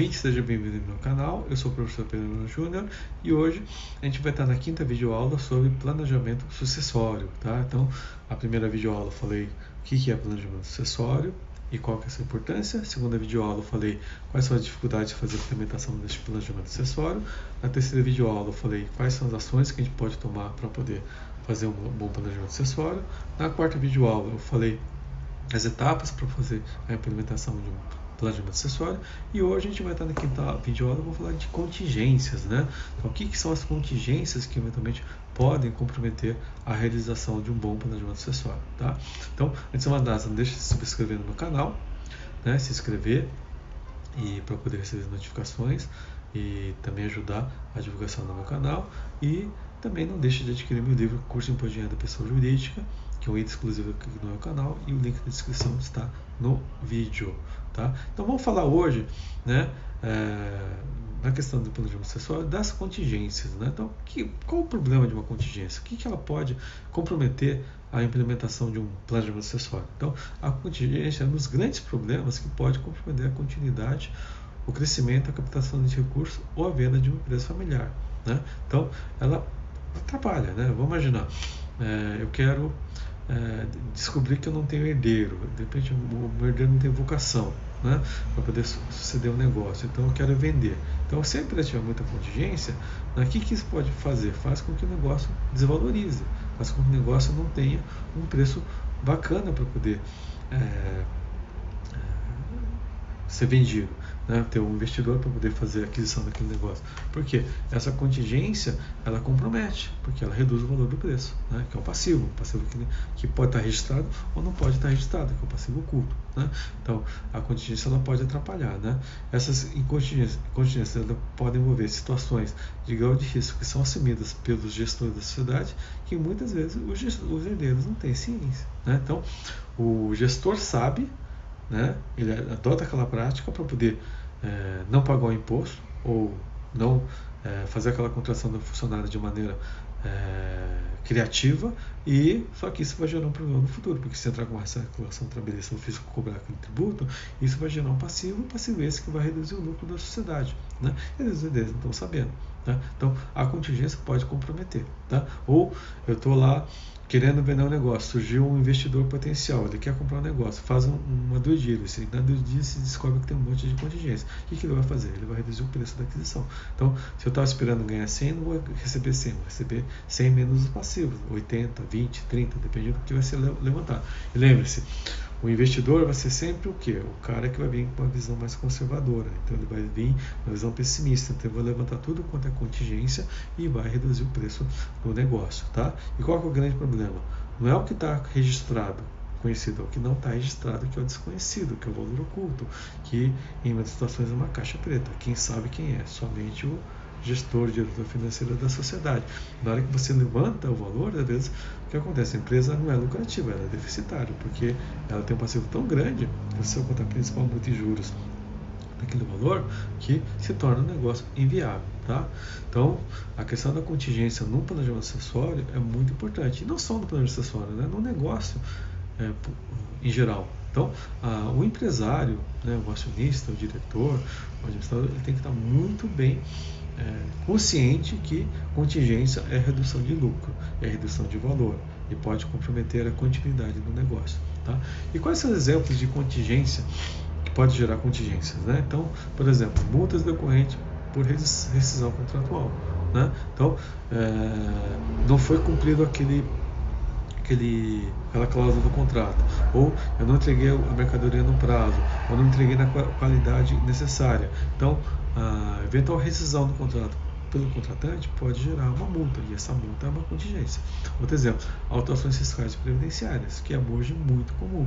ouvinte, seja bem-vindo ao meu canal. Eu sou o professor Pedro Júnior e hoje a gente vai estar na quinta videoaula sobre planejamento sucessório. Tá? Então, a primeira videoaula eu falei o que é planejamento sucessório e qual que é a sua importância. A segunda videoaula eu falei quais são as dificuldades de fazer a implementação deste planejamento sucessório. Na terceira videoaula eu falei quais são as ações que a gente pode tomar para poder fazer um bom planejamento sucessório. Na quarta videoaula eu falei as etapas para fazer a implementação de um planejamento acessório. E hoje a gente vai estar na quinta videoaula, eu vou falar de contingências, né? Então, o que, que são as contingências que eventualmente podem comprometer a realização de um bom planejamento acessório, tá? Então, antes de mais nada, não deixe de se inscrever no meu canal, né? Se inscrever e para poder receber as notificações e também ajudar a divulgação do meu canal e também não deixe de adquirir meu livro Curso Imposto de Renda Pessoa Jurídica, que é um item exclusivo aqui no meu canal e o link na descrição está no vídeo. Tá? Então vamos falar hoje né, é, na questão do planejamento acessório das contingências. Né? Então, que, qual o problema de uma contingência? O que, que ela pode comprometer a implementação de um planejamento acessório? Então, a contingência é um dos grandes problemas que pode comprometer a continuidade, o crescimento, a captação de recursos ou a venda de uma empresa familiar. Né? Então, ela atrapalha. Né? Vamos imaginar, é, eu quero é, descobrir que eu não tenho herdeiro, de repente o meu herdeiro não tem vocação né, para poder suceder o um negócio, então eu quero vender. Então, sempre tiver muita contingência, né, o que, que isso pode fazer? Faz com que o negócio desvalorize, faz com que o negócio não tenha um preço bacana para poder é, é, ser vendido né, ter um investidor para poder fazer a aquisição daquele negócio. Por quê? Essa contingência ela compromete, porque ela reduz o valor do preço, né, que é o passivo, passivo que, que pode estar registrado ou não pode estar registrado, que é o passivo oculto. Né? Então, a contingência ela pode atrapalhar. Né? Essas contingências, podem envolver situações de grau de risco que são assumidas pelos gestores da sociedade, que muitas vezes os, os não têm ciência. Né? Então, o gestor sabe né? ele adota aquela prática para poder é, não pagar o imposto ou não é, fazer aquela contratação do funcionário de maneira é, criativa e só que isso vai gerar um problema no futuro, porque se entrar com uma circulação trabalhista no fisco cobrar aquele tributo, isso vai gerar um passivo, um passivo esse que vai reduzir o lucro da sociedade. Né? E eles não estão sabendo. Tá? Então, a contingência pode comprometer. Tá? Ou eu estou lá querendo vender um negócio, surgiu um investidor potencial, ele quer comprar um negócio, faz um, uma due diligence, na diligence se descobre que tem um monte de contingência. O que, que ele vai fazer? Ele vai reduzir o preço da aquisição. Então, se eu estava esperando ganhar 100, não vou receber 100, vou receber 100 menos os passivos, 80, 20, 30, dependendo do que vai ser levantado. E lembre-se, o investidor vai ser sempre o quê? O cara que vai vir com uma visão mais conservadora. Então ele vai vir com uma visão pessimista. Então ele vai levantar tudo quanto é contingência e vai reduzir o preço do negócio. Tá? E qual é o grande problema? Não é o que está registrado, conhecido, é o que não está registrado, que é o desconhecido, que é o valor oculto, que em muitas situações é uma caixa preta. Quem sabe quem é? Somente o gestor, diretor financeiro da sociedade. Na hora que você levanta o valor, às vezes, o que acontece? A empresa não é lucrativa, ela é deficitária, porque ela tem um passivo tão grande, se eu contar principal multa e juros daquele valor, que se torna um negócio inviável. Tá? Então, a questão da contingência no planejamento acessório é muito importante. E não só no planejamento acessório, né? no negócio é, em geral. Então, a, o empresário, né, o acionista, o diretor, o administrador, ele tem que estar muito bem é, consciente que contingência é redução de lucro, é redução de valor e pode comprometer a continuidade do negócio. Tá? E quais são os exemplos de contingência que pode gerar contingências? Né? Então, por exemplo, multas decorrentes por rescisão contratual. Né? Então, é, não foi cumprido aquele aquele, aquela cláusula do contrato, ou eu não entreguei a mercadoria no prazo, ou não entreguei na qualidade necessária. Então, a eventual rescisão do contrato pelo contratante pode gerar uma multa, e essa multa é uma contingência. Outro exemplo, autuações fiscais e previdenciárias, que é hoje muito comum.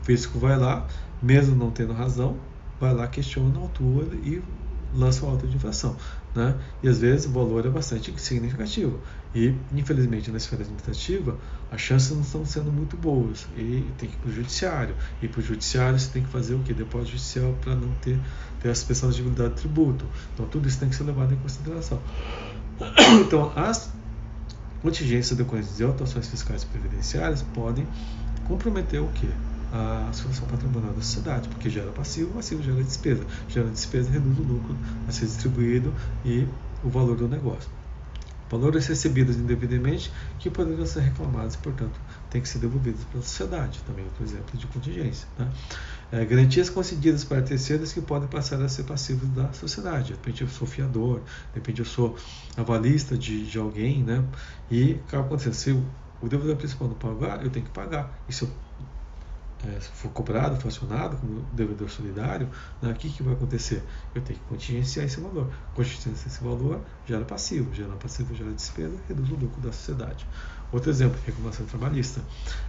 O fisco vai lá, mesmo não tendo razão, vai lá, questiona, autua e lança uma auto de infração. Né? E às vezes o valor é bastante significativo. E, infelizmente, na esfera administrativa, as chances não estão sendo muito boas. E tem que ir para o judiciário. E para o judiciário você tem que fazer o que? Depósito judicial para não ter, ter a suspensão de de tributo. Então, tudo isso tem que ser levado em consideração. Então, as contingências decorrentes de autuações fiscais previdenciárias podem comprometer o que? A situação patrimonial da sociedade, porque gera passivo, passivo gera despesa, gera despesa reduz o lucro a ser distribuído e o valor do negócio. Valores recebidos indevidamente que poderiam ser reclamados e, portanto, têm que ser devolvidos para a sociedade. Também outro exemplo de contingência. Né? É, garantias concedidas para terceiros que podem passar a ser passivos da sociedade. De repente eu sou fiador, de repente eu sou avalista de, de alguém, né? e acaba acontecendo, se o devedor principal não pagar, eu tenho que pagar. E se eu é, for cobrado, for acionado como devedor solidário, né, o que, que vai acontecer? Eu tenho que contingenciar esse valor. Contingenciar esse valor gera passivo, gera passivo gera despesa, reduz o lucro da sociedade. Outro exemplo, reclamação trabalhista.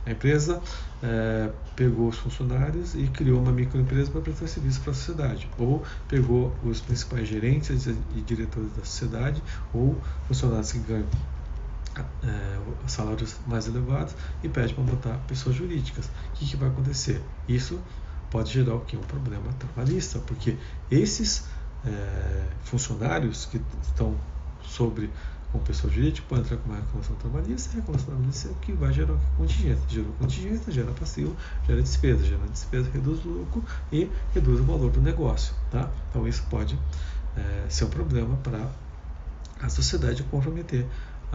A empresa é, pegou os funcionários e criou uma microempresa para prestar serviço para a sociedade. Ou pegou os principais gerentes e diretores da sociedade, ou funcionários que ganham é, salários mais elevados e pede para botar pessoas jurídicas. O que, que vai acontecer? Isso pode gerar o que? Um problema trabalhista, porque esses é, funcionários que estão sobre com pessoa jurídica podem entrar com uma reclamação trabalhista, a reclamação trabalhista é o que vai gerar contingência. Gerou contingência, gera passivo, gera despesa, gera despesa, reduz o lucro e reduz o valor do negócio. Tá? Então isso pode é, ser um problema para a sociedade comprometer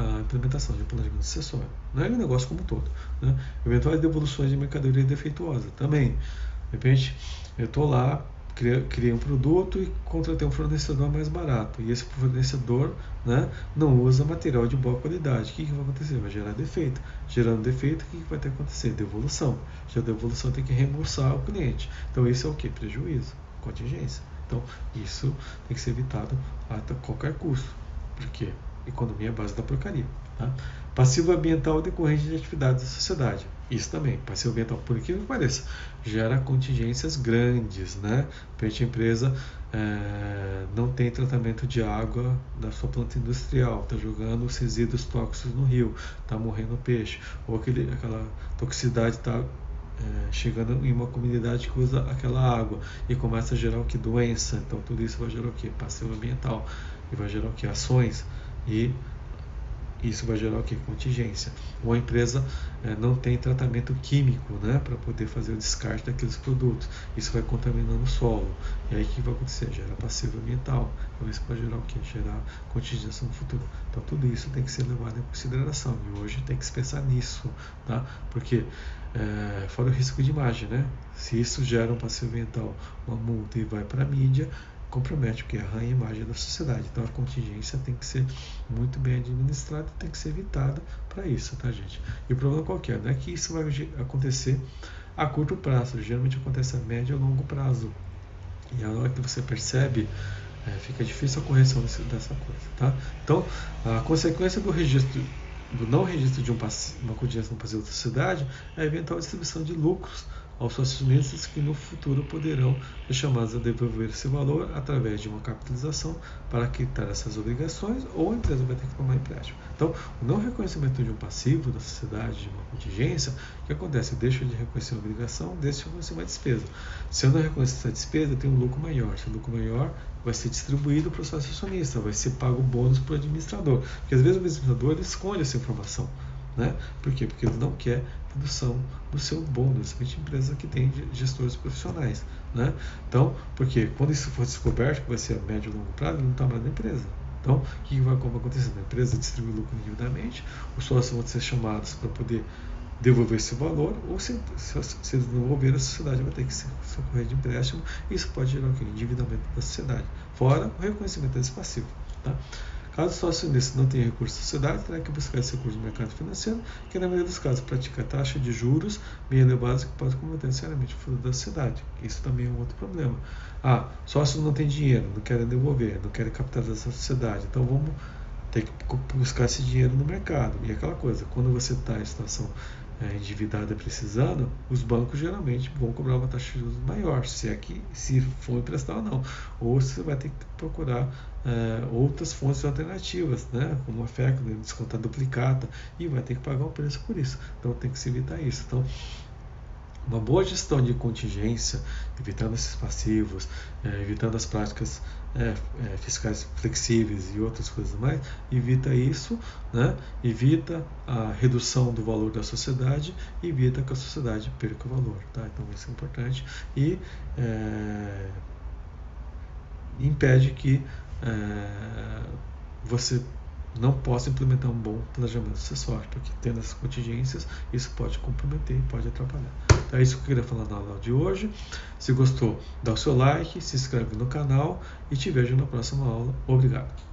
a implementação de planejamento sucessório. Não é um negócio como um todo. Né? Eventuais devoluções de mercadoria defeituosa também. De repente, eu estou lá, criei um produto e contratei um fornecedor mais barato. E esse fornecedor né, não usa material de boa qualidade. O que, que vai acontecer? Vai gerar defeito. Gerando defeito, o que, que vai ter que acontecer? Devolução. Já devolução tem que reembolsar o cliente. Então, isso é o que? Prejuízo, contingência. Então, isso tem que ser evitado a qualquer custo. Por quê? Economia é base da porcaria. Tá? Passivo ambiental decorrente de atividades da sociedade. Isso também, passivo ambiental, por incrível que pareça, gera contingências grandes. Né? a empresa é, não tem tratamento de água da sua planta industrial, está jogando os resíduos tóxicos no rio, está morrendo peixe, ou aquele, aquela toxicidade está é, chegando em uma comunidade que usa aquela água e começa a gerar o que? Doença. Então tudo isso vai gerar o que? Passivo ambiental. E vai gerar o que? Ações e isso vai gerar o que? Contingência. Ou a empresa é, não tem tratamento químico né, para poder fazer o descarte daqueles produtos. Isso vai contaminando o solo. E aí o que vai acontecer? Gera passivo ambiental. Então isso pode gerar o que? Gerar contingência no futuro. Então tudo isso tem que ser levado em consideração. E hoje tem que se pensar nisso. Tá? Porque é, fora o risco de imagem, né? Se isso gera um passivo ambiental, uma multa e vai para a mídia, compromete, porque arranha a imagem da sociedade. Então a contingência tem que ser muito bem administrada, tem que ser evitada para isso, tá, gente? E o problema qual é? Não é que isso vai acontecer a curto prazo, geralmente acontece a médio e longo prazo. E a hora que você percebe, é, fica difícil a correção desse, dessa coisa, tá? Então, a consequência do registro do não registro de um, uma contingência no passivo da sociedade é a eventual distribuição de lucros aos acionistas que no futuro poderão ser chamados a devolver esse valor através de uma capitalização para quitar essas obrigações ou a empresa vai ter que tomar empréstimo. Então, o não reconhecimento de um passivo da sociedade, de uma contingência, o que acontece? Eu deixo de reconhecer uma obrigação, deixo de reconhecer uma despesa. Se eu não reconhecer essa despesa, eu tenho um lucro maior. Se o lucro maior vai ser distribuído para o sócio acionista, vai ser pago bônus para o administrador. Porque às vezes o administrador esconde essa informação. Né? Por quê? Porque ele não quer redução do seu bônus, principalmente empresa que tem gestores profissionais. Né? Então, porque quando isso for descoberto, que vai ser a médio e longo prazo, ele não está mais na empresa. Então, o que vai acontecer? A empresa distribui lucro indevidamente, os sócios vão ser chamados para poder devolver esse valor, ou se, se, se devolver, a sociedade vai ter que socorrer de empréstimo, e isso pode gerar o endividamento da sociedade, fora o reconhecimento desse passivo. Tá? Caso o sócio não tenha recurso da sociedade, terá que buscar esse recurso no mercado financeiro, que na maioria dos casos pratica taxa de juros bem elevadas que pode comprometer seriamente o futuro da sociedade. Isso também é um outro problema. Ah, sócios não têm dinheiro, não querem devolver, não querem capitalizar essa sociedade, então vamos ter que buscar esse dinheiro no mercado. E aquela coisa, quando você está em situação endividada precisando, os bancos geralmente vão cobrar uma taxa de juros maior, se é que se for emprestar ou não. Ou você vai ter que procurar é, outras fontes alternativas, né, como a FEC, né, descontar duplicata, e vai ter que pagar um preço por isso. Então tem que se evitar isso. Então, uma boa gestão de contingência, evitando esses passivos, é, evitando as práticas é, é, fiscais flexíveis e outras coisas mais, evita isso, né? evita a redução do valor da sociedade, evita que a sociedade perca o valor. Tá? Então isso é importante e impede que você não possa implementar um bom planejamento sucessório, porque tendo essas contingências, isso pode comprometer e pode atrapalhar. Então é isso que eu queria falar na aula de hoje. Se gostou, dá o seu like, se inscreve no canal e te vejo na próxima aula. Obrigado.